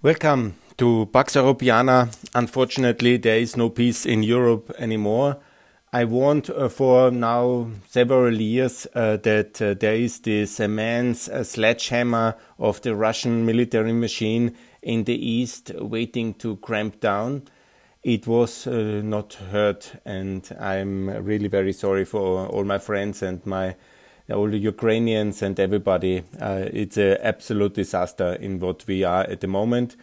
Welcome to Pax Europiana. Unfortunately, there is no peace in Europe anymore. I warned uh, for now several years uh, that uh, there is this immense uh, sledgehammer of the Russian military machine in the east waiting to cramp down. It was uh, not heard, and I'm really very sorry for all my friends and my all the Ukrainians and everybody. Uh, it's an absolute disaster in what we are at the moment.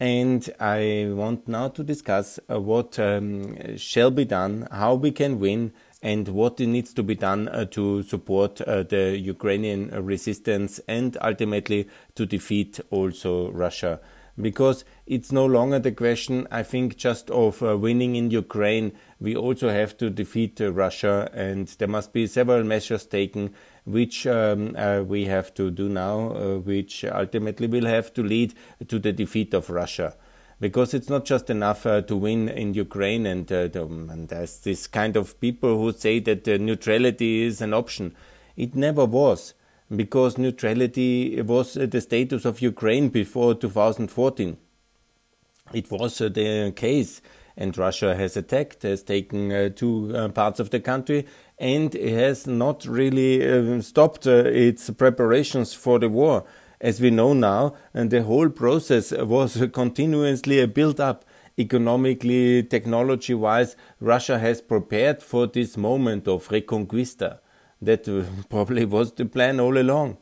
And I want now to discuss uh, what um, shall be done, how we can win, and what needs to be done uh, to support uh, the Ukrainian resistance and ultimately to defeat also Russia because it's no longer the question, I think, just of uh, winning in Ukraine. We also have to defeat uh, Russia, and there must be several measures taken, which um, uh, we have to do now, uh, which ultimately will have to lead to the defeat of Russia. Because it's not just enough uh, to win in Ukraine, and, uh, and, there's this kind of people who say that neutrality is an option. It never was because neutrality was the status of Ukraine before 2014. It was uh, the case, and Russia has attacked, has taken uh, two uh, parts of the country, and it has not really uh, stopped uh, its preparations for the war. As we know now, and the whole process was continuously built up economically, technology wise. Russia has prepared for this moment of reconquista that probably was the plan all along.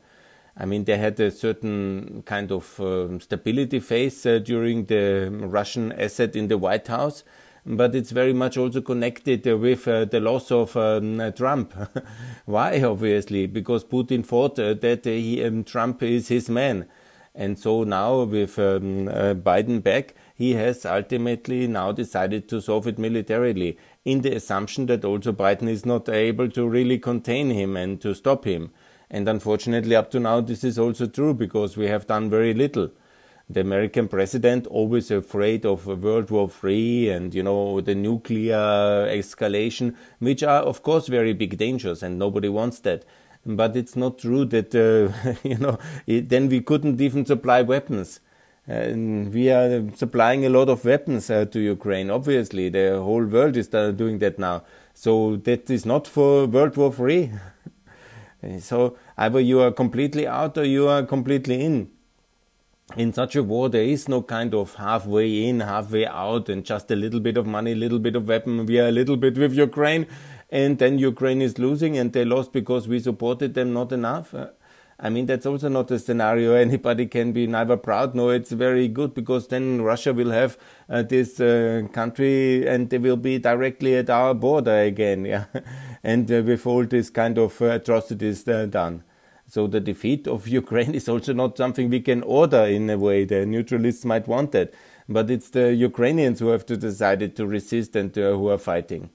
I mean, they had a certain kind of uh, stability phase uh, during the Russian asset in the White House, but it's very much also connected uh, with uh, the loss of um, Trump. Why? Obviously, because Putin thought uh, that he, um, Trump is his man. And so now, with um, uh, Biden back, he has ultimately now decided to solve it militarily in the assumption that also Biden is not able to really contain him and to stop him. And unfortunately, up to now, this is also true because we have done very little. The American president always afraid of World War III and you know the nuclear escalation, which are of course very big dangers, and nobody wants that. But it's not true that uh, you know it, then we couldn't even supply weapons. And we are supplying a lot of weapons uh, to Ukraine. Obviously, the whole world is doing that now. So that is not for World War III. so either you are completely out or you are completely in. In such a war, there is no kind of halfway in, halfway out, and just a little bit of money, little bit of weapon. We are a little bit with Ukraine, and then Ukraine is losing, and they lost because we supported them not enough. Uh, I mean, that's also not a scenario anybody can be neither proud nor it's very good because then Russia will have uh, this uh, country and they will be directly at our border again, yeah, and uh, with all these kind of uh, atrocities uh, done. So the defeat of Ukraine is also not something we can order in a way. The neutralists might want that, but it's the Ukrainians who have to decide to resist and uh, who are fighting,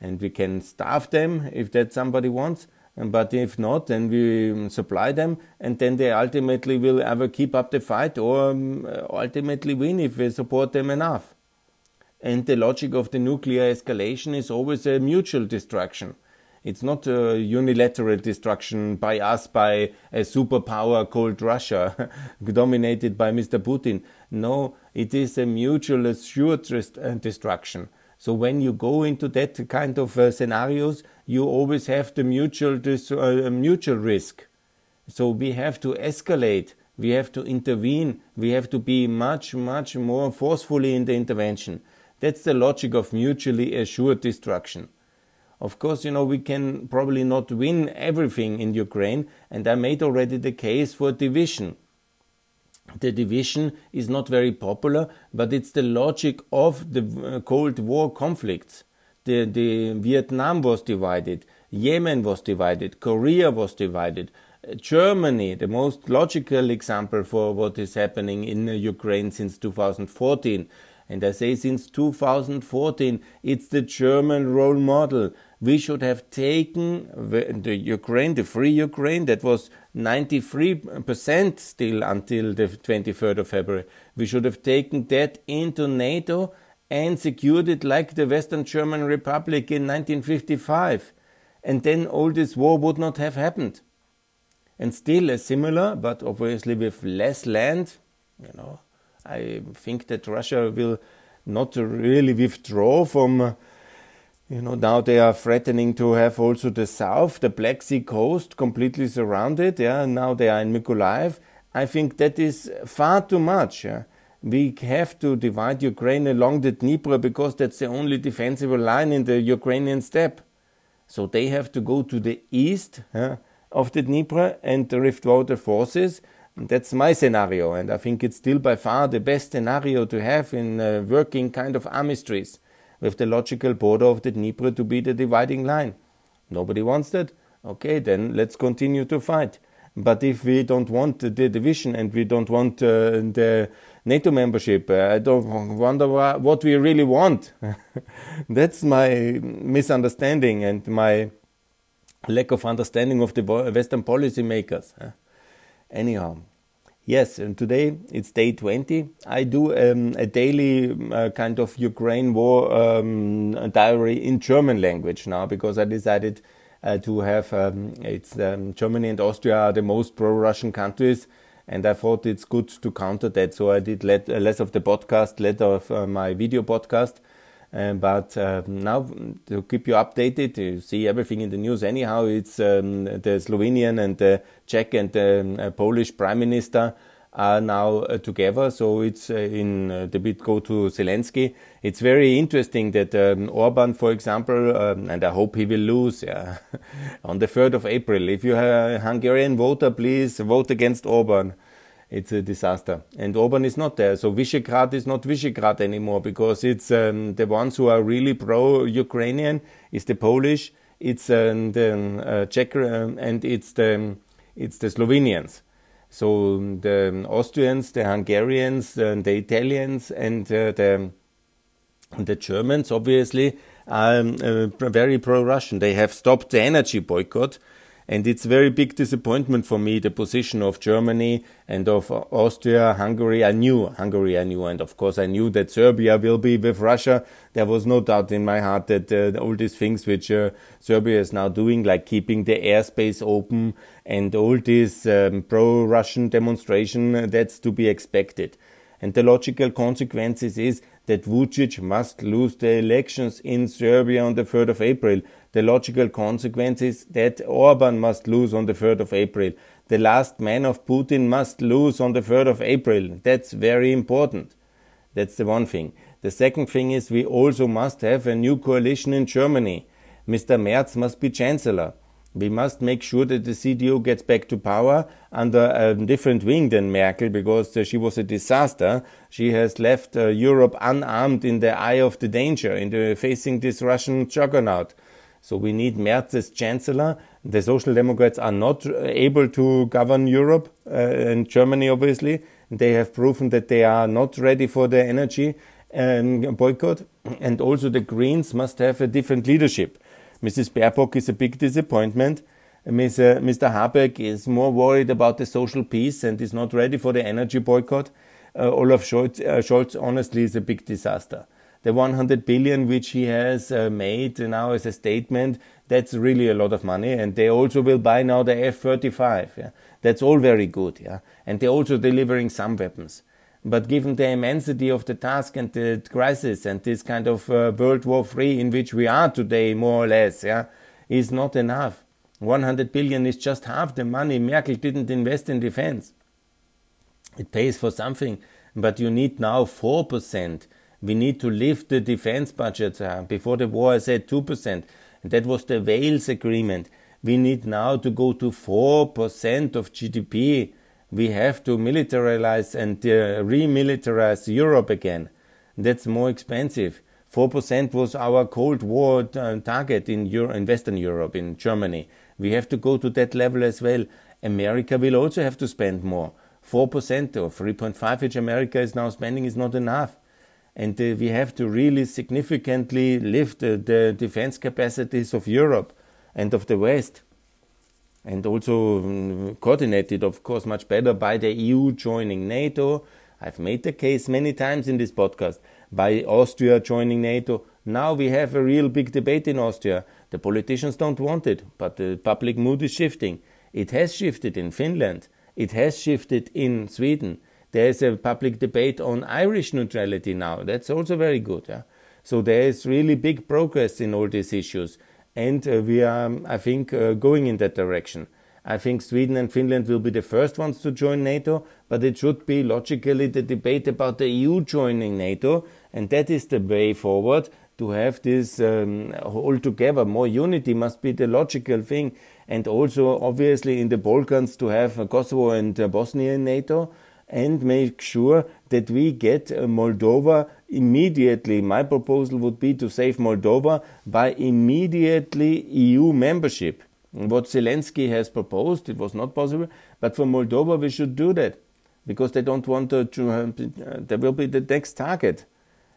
and we can starve them if that somebody wants but if not, then we supply them, and then they ultimately will either keep up the fight or um, ultimately win if we support them enough. And the logic of the nuclear escalation is always a mutual destruction. It's not a unilateral destruction by us, by a superpower called Russia, dominated by Mr. Putin. No, it is a mutual assured uh, destruction. So when you go into that kind of uh, scenarios, you always have the mutual uh, mutual risk. So we have to escalate. We have to intervene. We have to be much much more forcefully in the intervention. That's the logic of mutually assured destruction. Of course, you know, we can probably not win everything in Ukraine, and I made already the case for division the division is not very popular, but it's the logic of the uh, Cold War conflicts. The, the Vietnam was divided, Yemen was divided, Korea was divided. Germany, the most logical example for what is happening in uh, Ukraine since 2014. And I say since 2014, it's the German role model we should have taken the Ukraine, the free Ukraine, that was 93% still until the 23rd of February. We should have taken that into NATO and secured it like the Western German Republic in 1955. And then all this war would not have happened. And still a similar, but obviously with less land, you know, I think that Russia will not really withdraw from. Uh, You know, now they are threatening to have also the south, the Black Sea coast, completely surrounded. Yeah, now they are in Mykolaiv. I think that is far too much. Yeah? We have to divide Ukraine along the Dnieper because that's the only defensible line in the Ukrainian steppe. So they have to go to the east yeah, of the Dnieper and the withdraw Water forces. That's my scenario, and I think it's still by far the best scenario to have in uh, working kind of armistice with the logical border of the Dnieper to be the dividing line. Nobody wants that? Okay, then let's continue to fight. But if we don't want the division and we don't want uh, the NATO membership, uh, I don't wonder what we really want. That's my misunderstanding and my lack of understanding of the Western policymakers. Anyhow, Yes, and today it's day 20. I do um, a daily uh, kind of Ukraine war um, diary in German language now because I decided uh, to have um, it's um, Germany and Austria are the most pro-Russian countries, and I thought it's good to counter that. So I did let, uh, less of the podcast, less of uh, my video podcast. Uh, but uh, now to keep you updated, you see everything in the news. Anyhow, it's um, the Slovenian and the Czech and the uh, Polish prime minister are now uh, together. So it's uh, in uh, the bit go to Zelensky. It's very interesting that um, Orban, for example, um, and I hope he will lose yeah, on the 3rd of April. If you are a Hungarian voter, please vote against Orban it's a disaster. And Orban is not there. So Visegrad is not Visegrad anymore because it's um, the ones who are really pro-Ukrainian is the Polish, it's um, the uh, Czech, um, and it's the it's the Slovenians. So the Austrians, the Hungarians, uh, the Italians, and uh, the the Germans obviously are um, uh, very pro-Russian. They have stopped the energy boycott and it's very big disappointment for me, the position of Germany and of Austria, Hungary. I knew Hungary, I knew, and of course I knew that Serbia will be with Russia. There was no doubt in my heart that uh, all these things which uh, Serbia is now doing, like keeping the airspace open and all this um, pro-Russian demonstration, that's to be expected. And the logical consequences is that Vucic must lose the elections in Serbia on the 3rd of April. The logical consequence is that Orban must lose on the 3rd of April. The last man of Putin must lose on the 3rd of April. That's very important. That's the one thing. The second thing is we also must have a new coalition in Germany. Mr. Merz must be chancellor. We must make sure that the CDU gets back to power under a different wing than Merkel because uh, she was a disaster. She has left uh, Europe unarmed in the eye of the danger, in the facing this Russian juggernaut. So we need Merz as chancellor. The Social Democrats are not uh, able to govern Europe uh, and Germany, obviously. They have proven that they are not ready for the energy um, boycott. And also the Greens must have a different leadership. Mrs. Baerbock is a big disappointment. Mr. Mr. Habeck is more worried about the social peace and is not ready for the energy boycott. Uh, Olaf Scholz, uh, Scholz, honestly, is a big disaster. The 100 billion which he has uh, made now as a statement, that's really a lot of money. And they also will buy now the F-35. Yeah? That's all very good. Yeah? And they're also delivering some weapons. But given the immensity of the task and the crisis and this kind of uh, World War III in which we are today, more or less, yeah, is not enough. 100 billion is just half the money Merkel didn't invest in defense. It pays for something, but you need now 4%. We need to lift the defense budget. Uh, before the war, I said 2%. That was the Wales agreement. We need now to go to 4% of GDP we have to militarize and uh, remilitarize Europe again. That's more expensive. 4% was our Cold War uh, target in, Euro- in Western Europe, in Germany. We have to go to that level as well. America will also have to spend more. 4% or 3.5 which America is now spending is not enough. And uh, we have to really significantly lift uh, the defense capacities of Europe and of the West and also um, coordinated, of course, much better by the EU joining NATO. I've made the case many times in this podcast by Austria joining NATO. Now we have a real big debate in Austria. The politicians don't want it, but the public mood is shifting. It has shifted in Finland. It has shifted in Sweden. There is a public debate on Irish neutrality now. That's also very good. Yeah? So there is really big progress in all these issues. And uh, we are, I think, uh, going in that direction. I think Sweden and Finland will be the first ones to join NATO, but it should be logically the debate about the EU joining NATO, and that is the way forward to have this um, all together. More unity must be the logical thing, and also obviously in the Balkans to have Kosovo and Bosnia in NATO, and make sure that we get uh, Moldova immediately. My proposal would be to save Moldova by immediately EU membership what Zelensky has proposed, it was not possible. But for Moldova, we should do that because they don't want to. uh, they will be the next target.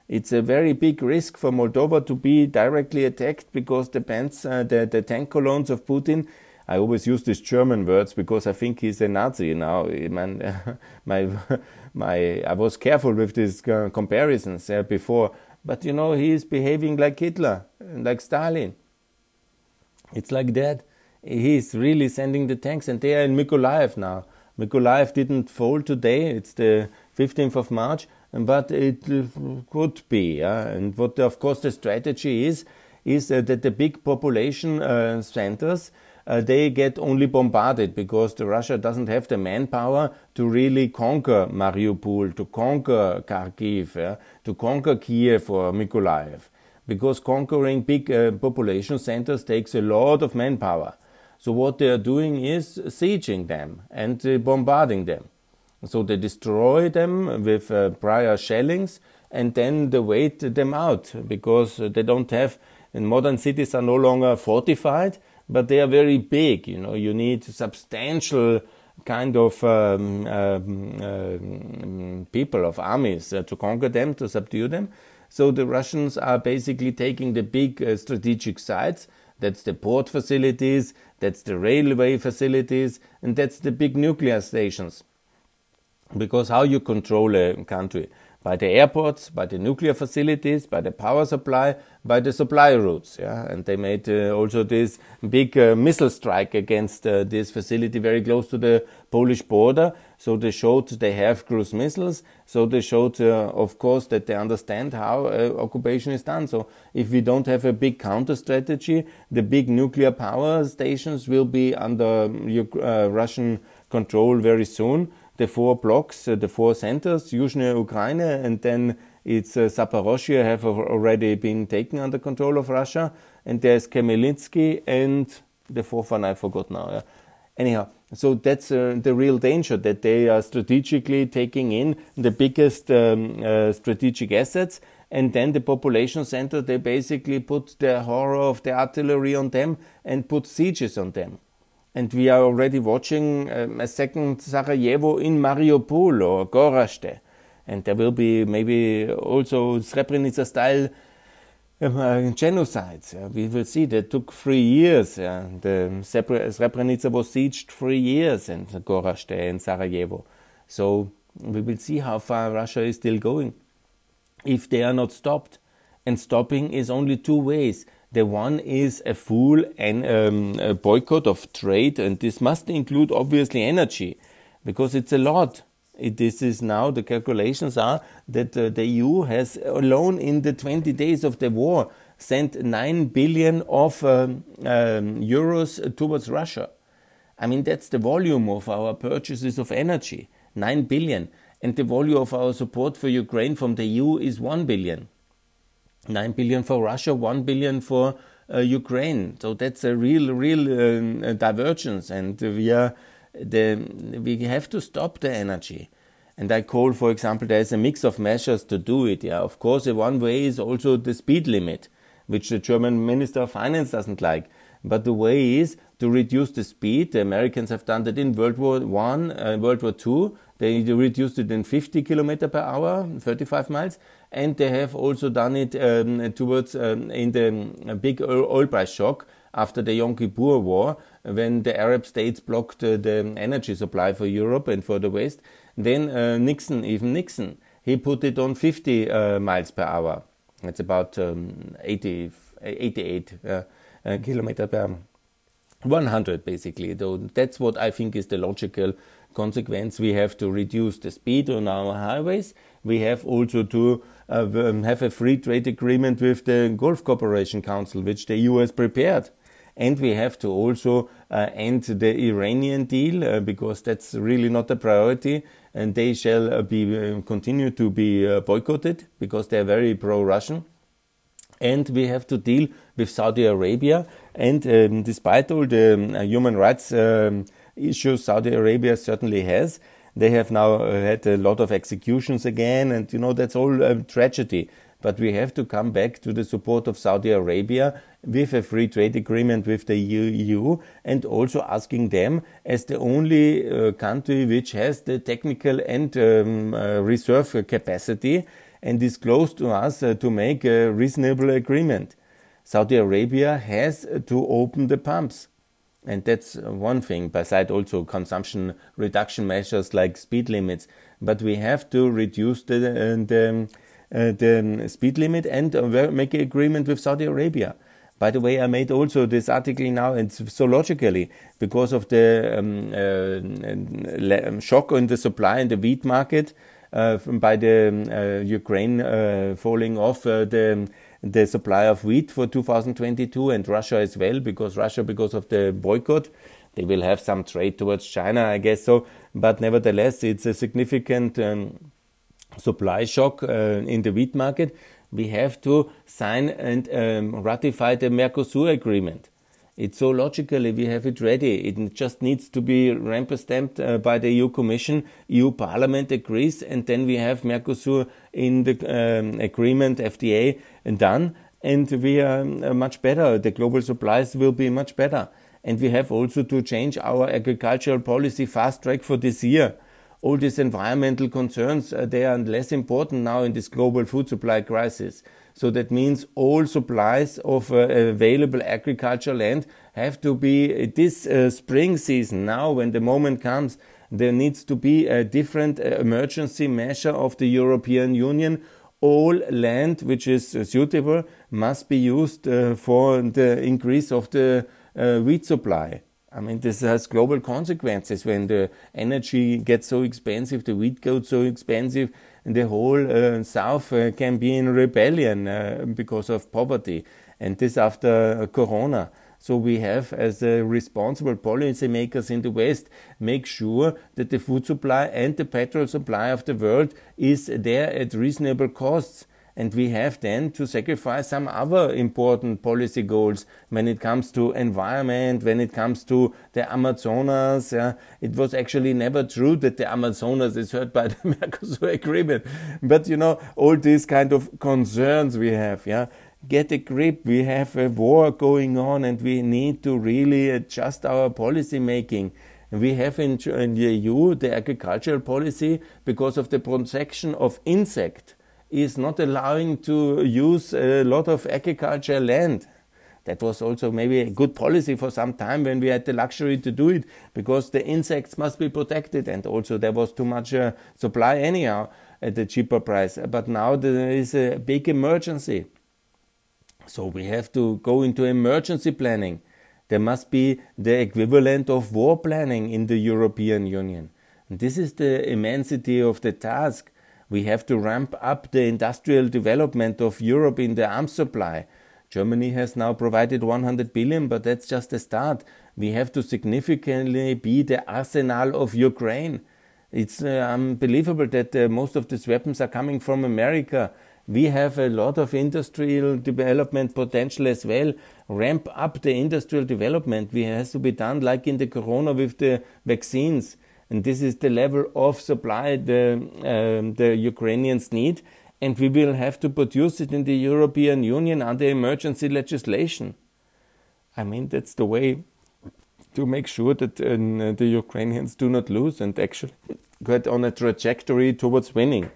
It's a very big risk for Moldova to be directly attacked because the, bands, uh, the, the tank columns of Putin. I always use these German words because I think he's a Nazi now. Man, my, my, I was careful with these uh, comparisons uh, before, but you know he is behaving like Hitler, like Stalin. It's like that he's really sending the tanks, and they are in Mykolaiv now. Mykolaiv didn't fall today; it's the 15th of March, but it could be. Yeah? And what, of course, the strategy is is uh, that the big population uh, centers uh, they get only bombarded because Russia doesn't have the manpower to really conquer Mariupol, to conquer Kharkiv, yeah? to conquer Kiev or Mykolaiv. Because conquering big uh, population centers takes a lot of manpower. So what they are doing is sieging them and uh, bombarding them. So they destroy them with uh, prior shellings and then they wait them out because they don't have, and modern cities are no longer fortified, but they are very big. You know, you need substantial kind of um, um, uh, people of armies uh, to conquer them, to subdue them. So the Russians are basically taking the big uh, strategic sites. That's the port facilities, that's the railway facilities, and that's the big nuclear stations. Because how you control a country? By the airports, by the nuclear facilities, by the power supply, by the supply routes. Yeah? And they made uh, also this big uh, missile strike against uh, this facility very close to the Polish border. So they showed they have cruise missiles. So they showed, uh, of course, that they understand how uh, occupation is done. So if we don't have a big counter strategy, the big nuclear power stations will be under uh, Russian control very soon. The four blocks, uh, the four centers, Yuzhny Ukraine, and then it's uh, Zaporozhye have already been taken under control of Russia. And there's Khmelnytsky and the fourth one I forgot now. Yeah. Anyhow, so that's uh, the real danger that they are strategically taking in the biggest um, uh, strategic assets, and then the population center they basically put the horror of the artillery on them and put sieges on them. And we are already watching um, a second Sarajevo in Mariupol or Gorazde, and there will be maybe also Srebrenica style uh, genocides. Yeah. We will see that took three years. Yeah. The Srebrenica was sieged three years in Gorazde and Sarajevo. So we will see how far Russia is still going if they are not stopped. And stopping is only two ways. The one is a full and um, a boycott of trade, and this must include obviously energy, because it's a lot. It, this is now the calculations are that uh, the EU has alone in the 20 days of the war sent 9 billion of um, um, euros towards Russia. I mean, that's the volume of our purchases of energy 9 billion. And the volume of our support for Ukraine from the EU is 1 billion. 9 billion for Russia, 1 billion for uh, Ukraine. So that's a real, real uh, divergence. And we are the, we have to stop the energy. And I call, for example, there is a mix of measures to do it. Yeah, of course, one way is also the speed limit, which the German Minister of Finance doesn't like. But the way is to reduce the speed. The Americans have done that in World War One, uh, World War Two. They reduced it in 50 kilometer per hour, 35 miles, and they have also done it um, towards um, in the um, big oil price shock after the Yom Kippur War, when the Arab states blocked uh, the energy supply for Europe and for the West. Then uh, Nixon, even Nixon, he put it on 50 uh, miles per hour. It's about um, 80, 88 uh, uh, kilometer per 100 basically. Though that's what I think is the logical consequence, we have to reduce the speed on our highways. We have also to uh, um, have a free trade agreement with the Gulf Cooperation Council, which the EU has prepared. And we have to also uh, end the Iranian deal uh, because that's really not a priority, and they shall uh, be uh, continue to be uh, boycotted because they are very pro-Russian. And we have to deal with Saudi Arabia. And um, despite all the um, human rights um, issues Saudi Arabia certainly has, they have now had a lot of executions again, and you know that's all a tragedy. But we have to come back to the support of Saudi Arabia with a free trade agreement with the EU and also asking them as the only uh, country which has the technical and um, uh, reserve capacity and is close to us uh, to make a reasonable agreement. Saudi Arabia has to open the pumps. And that's one thing, beside also consumption reduction measures like speed limits. But we have to reduce the, the uh, the speed limit and uh, make an agreement with Saudi Arabia. By the way, I made also this article now, and so logically, because of the um, uh, um, shock on the supply in the wheat market uh, by the um, uh, Ukraine uh, falling off the the supply of wheat for 2022, and Russia as well, because Russia, because of the boycott, they will have some trade towards China, I guess so. But nevertheless, it's a significant. Um, supply shock uh, in the wheat market, we have to sign and um, ratify the Mercosur agreement. It's so logically we have it ready. It just needs to be ramp stamped uh, by the EU Commission. EU Parliament agrees, and then we have Mercosur in the um, agreement FTA and done, and we are uh, much better. The global supplies will be much better, and we have also to change our agricultural policy fast track for this year all these environmental concerns, uh, they are less important now in this global food supply crisis. So that means all supplies of uh, available agricultural land have to be uh, this uh, spring season now when the moment comes. There needs to be a different uh, emergency measure of the European Union. All land which is uh, suitable must be used for the increase of the wheat supply. I mean, this has global consequences when the energy gets so expensive, the wheat goes so expensive, and the whole uh, South uh, can be in rebellion uh, because of poverty. And this after uh, Corona. So we have, as responsible policymakers in the West, make sure that the food supply and the petrol supply of the world is there at reasonable costs and we have then to sacrifice some other important policy goals when it comes to environment, when it comes to the Amazonas. Yeah. It was actually never true that the Amazonas is hurt by the Mercosur agreement. But you know, all these kind of concerns we have, yeah. Get a grip. We have a war going on and we need to really adjust our policy making. We have in, the EU the agricultural policy because of the protection of insect is not allowing to use a lot of agricultural land. That was also maybe a good policy for some time when we had the luxury to do it because the insects must be protected and also there was too much uh, supply anyhow at a cheaper price. But now there is a big emergency. So we have to go into emergency planning. There must be the equivalent of war planning in the European Union. And this is the immensity of the task. We have to ramp up the industrial development of Europe in the arms supply. Germany has now provided 100 billion, but that's just a start. We have to significantly be the arsenal of Ukraine. It's uh, unbelievable that uh, most of these weapons are coming from America. We have a lot of industrial development potential as well. Ramp up the industrial development. We has to be done like in the corona with the vaccines and this is the level of supply the, um, the Ukrainians need, and we will have to produce it in the European Union under emergency legislation. I mean, that's the way to make sure that uh, the Ukrainians do not lose and actually get on a trajectory towards winning.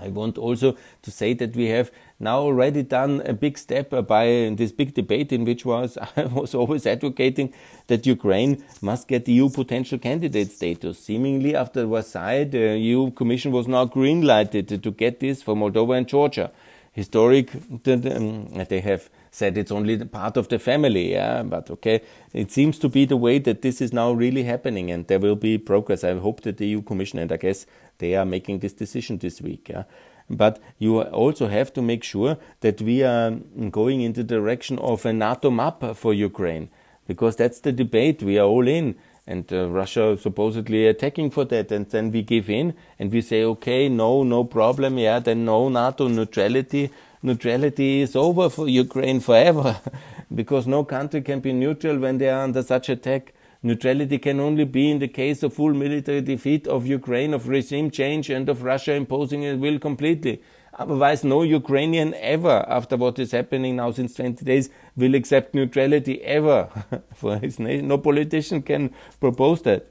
I want also to say that we have now already done a big step by this big debate in which was I was always advocating that Ukraine must get EU potential candidate status. Seemingly after Versailles, the EU Commission was now green lighted to get this for Moldova and Georgia. Historic, um, they have said it's only part of the family. Yeah, but okay, it seems to be the way that this is now really happening, and there will be progress. I hope that the EU Commission, and I guess they are making this decision this week. Yeah. But you also have to make sure that we are going in the direction of a NATO map for Ukraine, because that's the debate we are all in and uh, Russia supposedly attacking for that, and then we give in and we say, okay, no, no problem, yeah, then no NATO neutrality. Neutrality is over for Ukraine forever, because no country can be neutral when they are under such attack. Neutrality can only be in the case of full military defeat of Ukraine, of regime change, and of Russia imposing its will completely. Otherwise, no Ukrainian ever, after what is happening now since 20 days, will accept neutrality ever for his nation. No politician can propose that.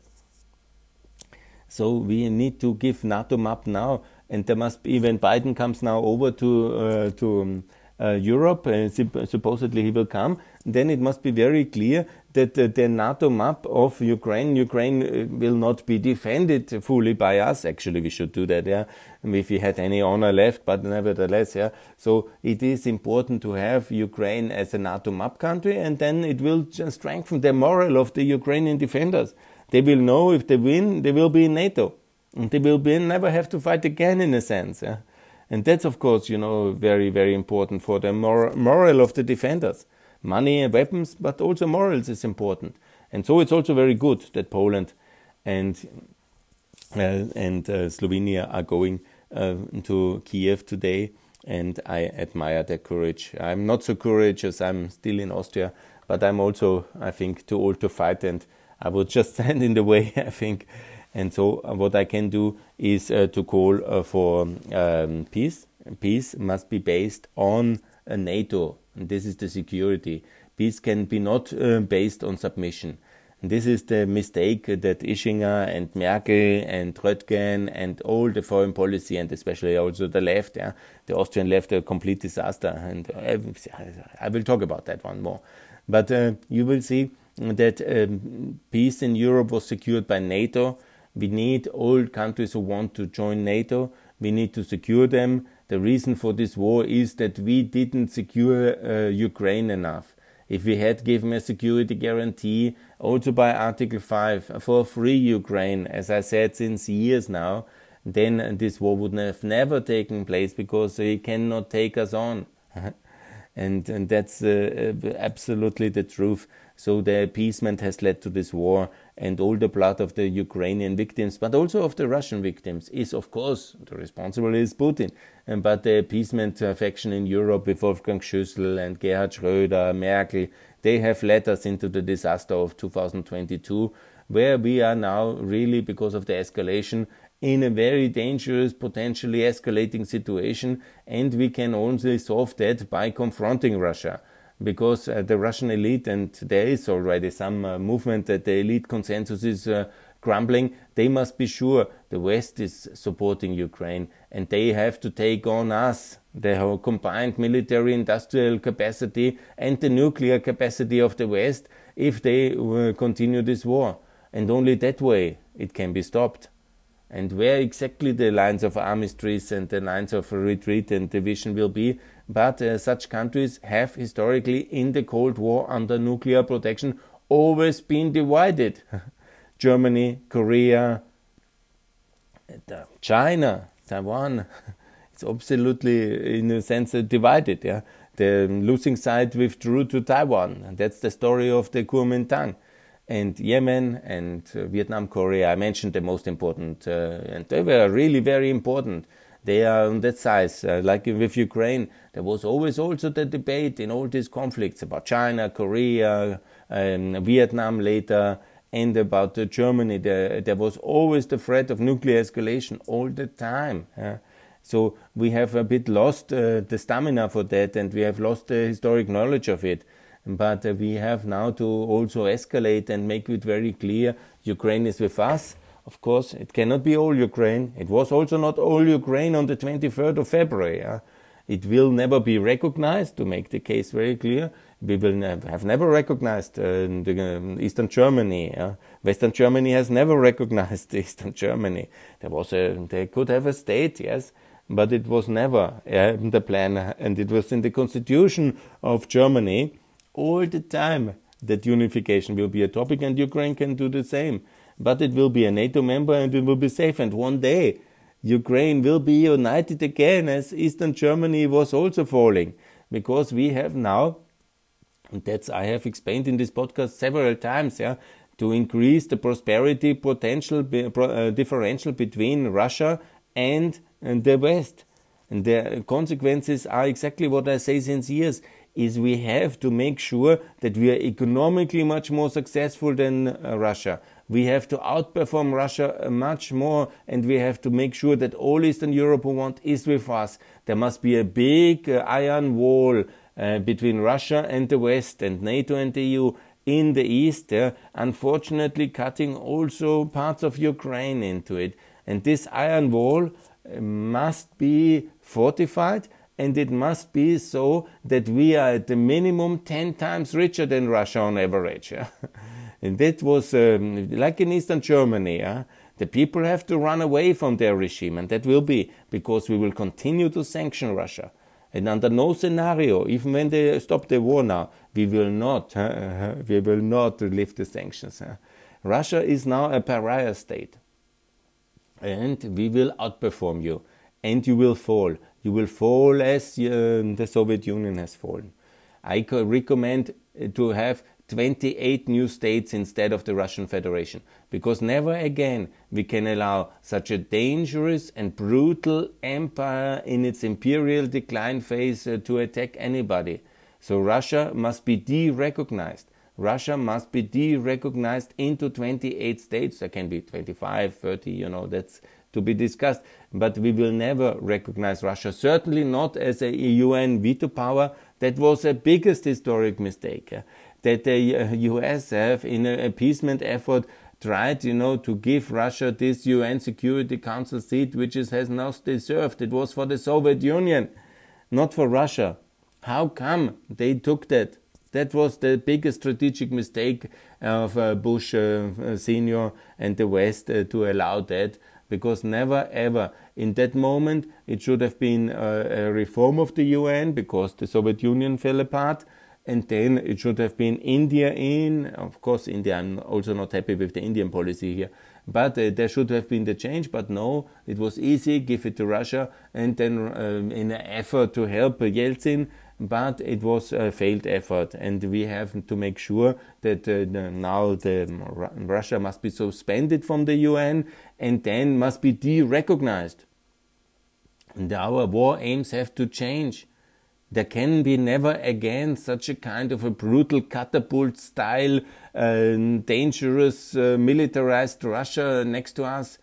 So we need to give NATO map now, and there must be when Biden comes now over to uh, to um, uh, Europe, uh, supposedly he will come. Then it must be very clear that the NATO map of Ukraine, Ukraine uh, will not be defended fully by us. Actually, we should do that, yeah, if we had any honor left, but nevertheless, yeah. So it is important to have Ukraine as a NATO map country, and then it will strengthen the morale of the Ukrainian defenders. They will know if they win, they will be in NATO, and they will be, never have to fight again, in a sense, yeah. And that's, of course, you know, very, very important for the mor- morale of the defenders money and weapons, but also morals is important. And so it's also very good that Poland and uh, and uh, Slovenia are going uh, to Kiev today, and I admire their courage. I'm not so courageous. I'm still in Austria, but I'm also, I think, too old to fight, and I would just stand in the way. I think, and so what I can do is uh, to call uh, for um, peace. Peace must be based on NATO and this is the security. Peace can be not uh, based on submission. And this is the mistake that Ischinger and Merkel and Röttgen and all the foreign policy and especially also the left, yeah, the Austrian left, a complete disaster. And I will talk about that one more. But uh, you will see that um, peace in Europe was secured by NATO. We need all countries who want to join NATO. We need to secure them the reason for this war is that we didn't secure uh, Ukraine enough. If we had given a security guarantee, also by Article 5, for free Ukraine, as I said since years now, then this war would have never taken place because he cannot take us on. and, and that's uh, absolutely the truth. So the appeasement has led to this war, and all the blood of the Ukrainian victims, but also of the Russian victims, is of course the responsible is Putin. And, but the appeasement faction in Europe with Wolfgang Schüssel and Gerhard Schröder, Merkel, they have led us into the disaster of 2022, where we are now really, because of the escalation, in a very dangerous, potentially escalating situation, and we can only solve that by confronting Russia because uh, the Russian elite, and there is already some uh, movement that the elite consensus is uh, crumbling, they must be sure the West is supporting Ukraine and they have to take on us, the combined military industrial capacity and the nuclear capacity of the West, if they uh, continue this war. And only that way it can be stopped. And where exactly the lines of armistice and the lines of retreat and division will be, but uh, such countries have historically in the Cold War under nuclear protection always been divided. Germany, Korea, China, Taiwan, it's absolutely in a sense divided. Yeah? The losing side withdrew to Taiwan. And that's the story of the Kuomintang. And Yemen and uh, Vietnam, Korea, I mentioned the most important, uh, and they were really very important they are on that size. Uh, like with Ukraine, there was always also the debate in all these conflicts about China, Korea, um, Vietnam later, and about uh, Germany. There, there was always the threat of nuclear escalation all the time. so we have a bit lost uh, the stamina for that, and we have lost the historic knowledge of it. But uh, we have now to also escalate and make it very clear Ukraine is with us of course, it cannot be all Ukraine. It was also not all Ukraine on the 23rd of February. It will never be recognized, to make the case very clear. We will ne- have never recognized uh, the, um, Eastern Germany. Western Germany has never recognized Eastern Germany. There was a, they could have a state, yes, but it was never uh, the plan, and it was in the constitution of Germany all the time that unification will be a topic, and Ukraine can do the same. But it will be a NATO member, and it will be safe. And one day, Ukraine will be united again, as Eastern Germany was also falling, because we have now, and that's I have explained in this podcast several times, yeah, to increase the prosperity potential uh, differential between Russia and, and the West. And the consequences are exactly what I say since years is we have to make sure that we are economically much more successful than uh, Russia. We have to outperform Russia uh, much more, and we have to make sure that all Eastern Europe who want is with us. There must be a big uh, iron wall uh, between Russia and the West, and NATO and the EU in the East, uh, unfortunately cutting also parts of Ukraine into it. And this iron wall uh, must be fortified and it must be so that we are at the minimum 10 times richer than Russia on average. And that was um, like in Eastern Germany. The people have to run away from their regime, and that will be because we will continue to sanction Russia. And under no scenario, even when they stop the war now, we will not, uh, we will not lift the sanctions. Russia is now a pariah state, and we will outperform you, and you will fall. You will fall as uh, the Soviet Union has fallen. I recommend uh, to have 28 new states instead of the Russian Federation, because never again we can allow such a dangerous and brutal empire in its imperial decline phase uh, to attack anybody. So Russia must be de-recognized. Russia must be de-recognized into 28 states. There can be 25, 30, you know, that's to be discussed. But we will never recognize Russia, certainly not as a UN veto power. That was the biggest historic mistake uh, that the US have in an appeasement effort tried, you know, to give Russia this UN Security Council seat, which it has not deserved. It was for the Soviet Union, not for Russia. How come they took that? That was the biggest strategic mistake of uh, Bush uh, Senior and the West uh, to allow that because never ever in that moment it should have been a, a reform of the UN because the Soviet Union fell apart and then it should have been India in. Of course, India, I'm also not happy with the Indian policy here, but uh, there should have been the change. But no, it was easy, give it to Russia, and then um, in an effort to help Yeltsin, but it was a failed effort, and we have to make sure that uh, now the Russia must be suspended from the UN and then must be de-recognized. And our war aims have to change. There can be never again such a kind of a brutal catapult style, uh, dangerous, uh, militarized Russia next to us.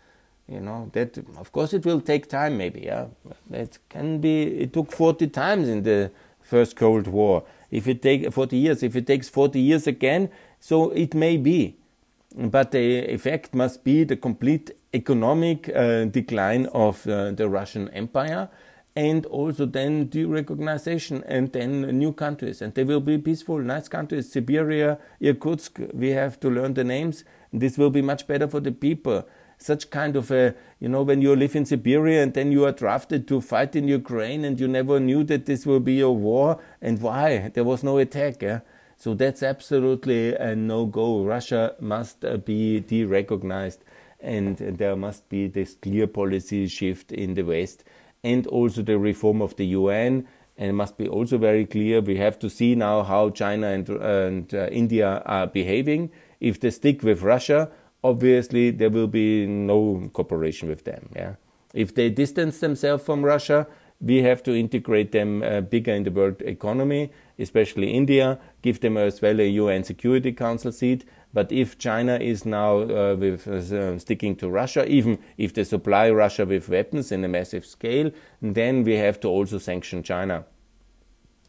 You know, that, of course, it will take time, maybe, yeah. It can be, it took 40 times in the First Cold War. If it takes 40 years, if it takes 40 years again, so it may be. But the effect must be the complete economic uh, decline of uh, the Russian Empire and also then derecognition and then new countries. And they will be peaceful, nice countries. Siberia, Irkutsk, we have to learn the names. This will be much better for the people such kind of a, you know, when you live in Siberia and then you are drafted to fight in Ukraine and you never knew that this will be a war and why? There was no attack. Yeah? So that's absolutely a no go. Russia must uh, be de recognized and there must be this clear policy shift in the West and also the reform of the UN. And it must be also very clear we have to see now how China and, and uh, India are behaving. If they stick with Russia, obviously there will be no cooperation with them. Yeah? If they distance themselves from Russia, we have to integrate them uh, bigger in the world economy, especially India, give them as well a UN Security Council seat. But if China is now uh, with, uh, sticking to Russia, even if they supply Russia with weapons in a massive scale, then we have to also sanction China.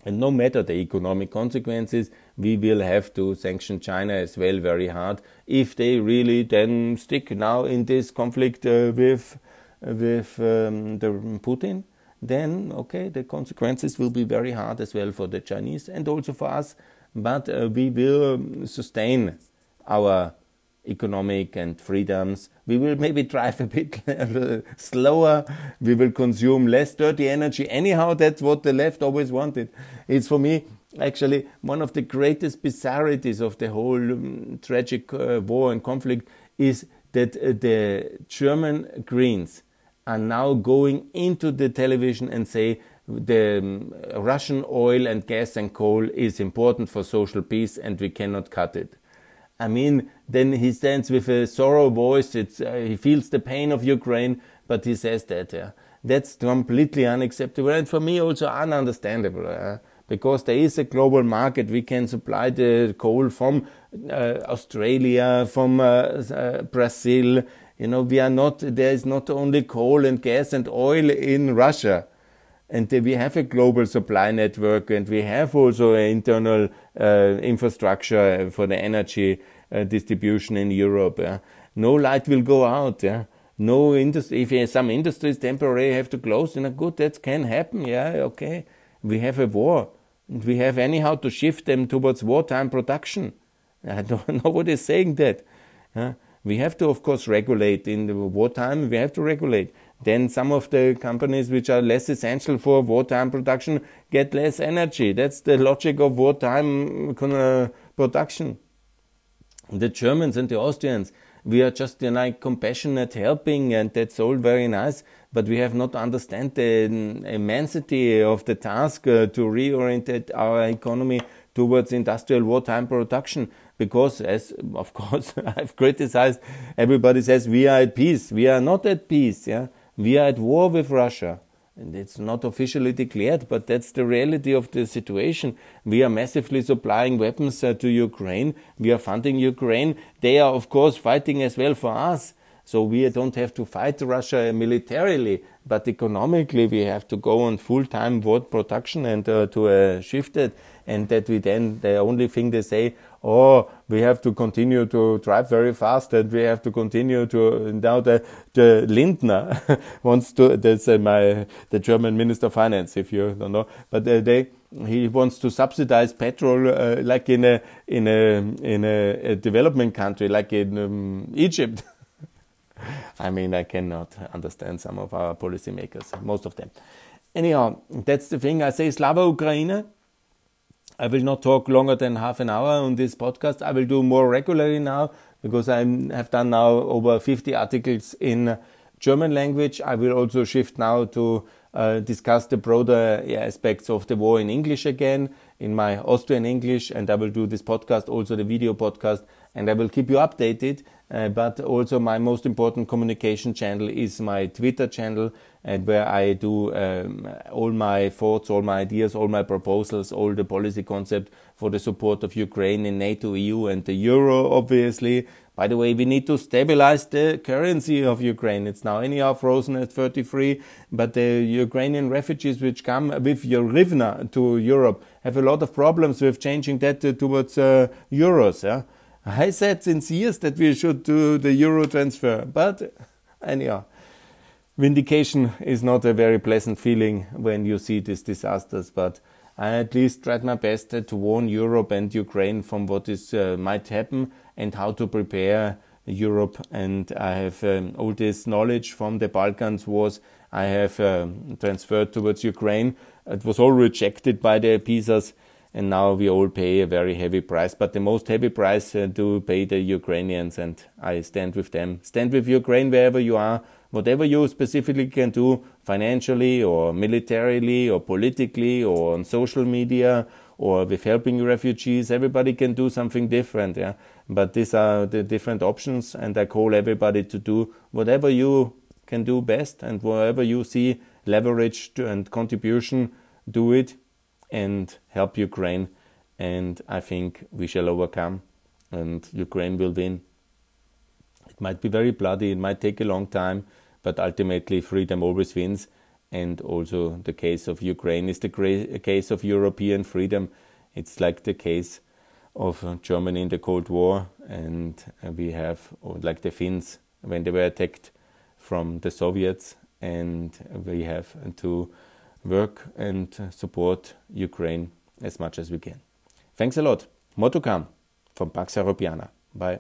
And no matter the economic consequences, we will have to sanction China as well very hard if they really then stick now in this conflict uh, with with um, the Putin. Then okay, the consequences will be very hard as well for the Chinese and also for us. But uh, we will sustain our economic and freedoms We will maybe drive a bit slower. We will consume less dirty energy. Anyhow, that's what the left always wanted. It's for me actually one of the greatest bizarrities of the whole um, tragic uh, war and conflict is that uh, the German Greens are now going into the television and say the um, Russian oil and gas and coal is important for social peace and we cannot cut it. I mean, then he stands with a sorrow voice. It's, uh, he feels the pain of Ukraine, but he says that. Yeah. That's completely unacceptable and for me also ununderstandable. Uh, because there is a global market, we can supply the coal from uh, Australia, from uh, uh, Brazil. You know, we are not. There is not only coal and gas and oil in Russia and we have a global supply network and we have also an internal uh, infrastructure for the energy uh, distribution in Europe. Yeah? No light will go out. Yeah? No industry. If some industries temporarily have to close, you know, good, that can happen. Yeah, okay. We have a war. And we have anyhow to shift them towards wartime production. I don't, nobody's saying that. Yeah? We have to, of course, regulate in the wartime. We have to regulate then some of the companies which are less essential for wartime production get less energy. That's the logic of wartime uh, production. The Germans and the Austrians, we are just you know, compassionate helping, and that's all very nice. But we have not understand the immensity of the task uh, to reorient our economy towards industrial wartime production. Because, as of course I've criticized, everybody says we are at peace. We are not at peace. Yeah we are at war with Russia. And it's not officially declared, but that's the reality of the situation. We are massively supplying weapons uh, to Ukraine. We are funding Ukraine. They are, of course, fighting as well for us. So we don't have to fight Russia militarily, but economically we have to go on full-time war production and uh, to uh, shift it. And that we then, the only thing they say, oh, we have to continue to drive very fast and we have to continue to, now the, the Lindner wants to, that's uh, my, the German Minister of Finance, if you don't know, but uh, they, he wants to subsidize petrol uh, like in a, in a, in a, a development country, like in um, Egypt. I mean, I cannot understand some of our policymakers, most of them. Anyhow, that's the thing. I say Slava Ukraine. I will not talk longer than half an hour on this podcast. I will do more regularly now because I have done now over 50 articles in German language. I will also shift now to uh, discuss the broader aspects of the war in English again, in my Austrian English, and I will do this podcast, also the video podcast, and I will keep you updated. Uh, but also my most important communication channel is my Twitter channel, and where I do um, all my thoughts, all my ideas, all my proposals, all the policy concept for the support of Ukraine in NATO, EU, and the euro, obviously. By the way, we need to stabilize the currency of Ukraine. It's now anyhow frozen at 33, but the Ukrainian refugees which come with your hryvnia to Europe have a lot of problems with changing that towards uh, euros. Yeah? I said since years that we should do the euro transfer, but anyhow, vindication is not a very pleasant feeling when you see these disasters. But I at least tried my best to warn Europe and Ukraine from what is uh, might happen and how to prepare Europe. And I have um, all this knowledge from the Balkans wars I have um, transferred towards Ukraine. It was all rejected by the PISAs and now we all pay a very heavy price. But the most heavy price uh, do pay the Ukrainians, and I stand with them. Stand with Ukraine wherever you are, whatever you specifically can do, financially or militarily or politically or on social media or with helping refugees. Everybody can do something different, yeah. But these are the different options, and I call everybody to do whatever you can do best, and wherever you see leverage and contribution, do it and help Ukraine. And I think we shall overcome, and Ukraine will win. It might be very bloody, it might take a long time, but ultimately freedom always wins. And also, the case of Ukraine is the case of European freedom. It's like the case of Germany in the Cold War, and we have, like the Finns, when they were attacked from the Soviets, and we have to work and support Ukraine as much as we can. Thanks a lot. More to come from Pax Europiana. Bye.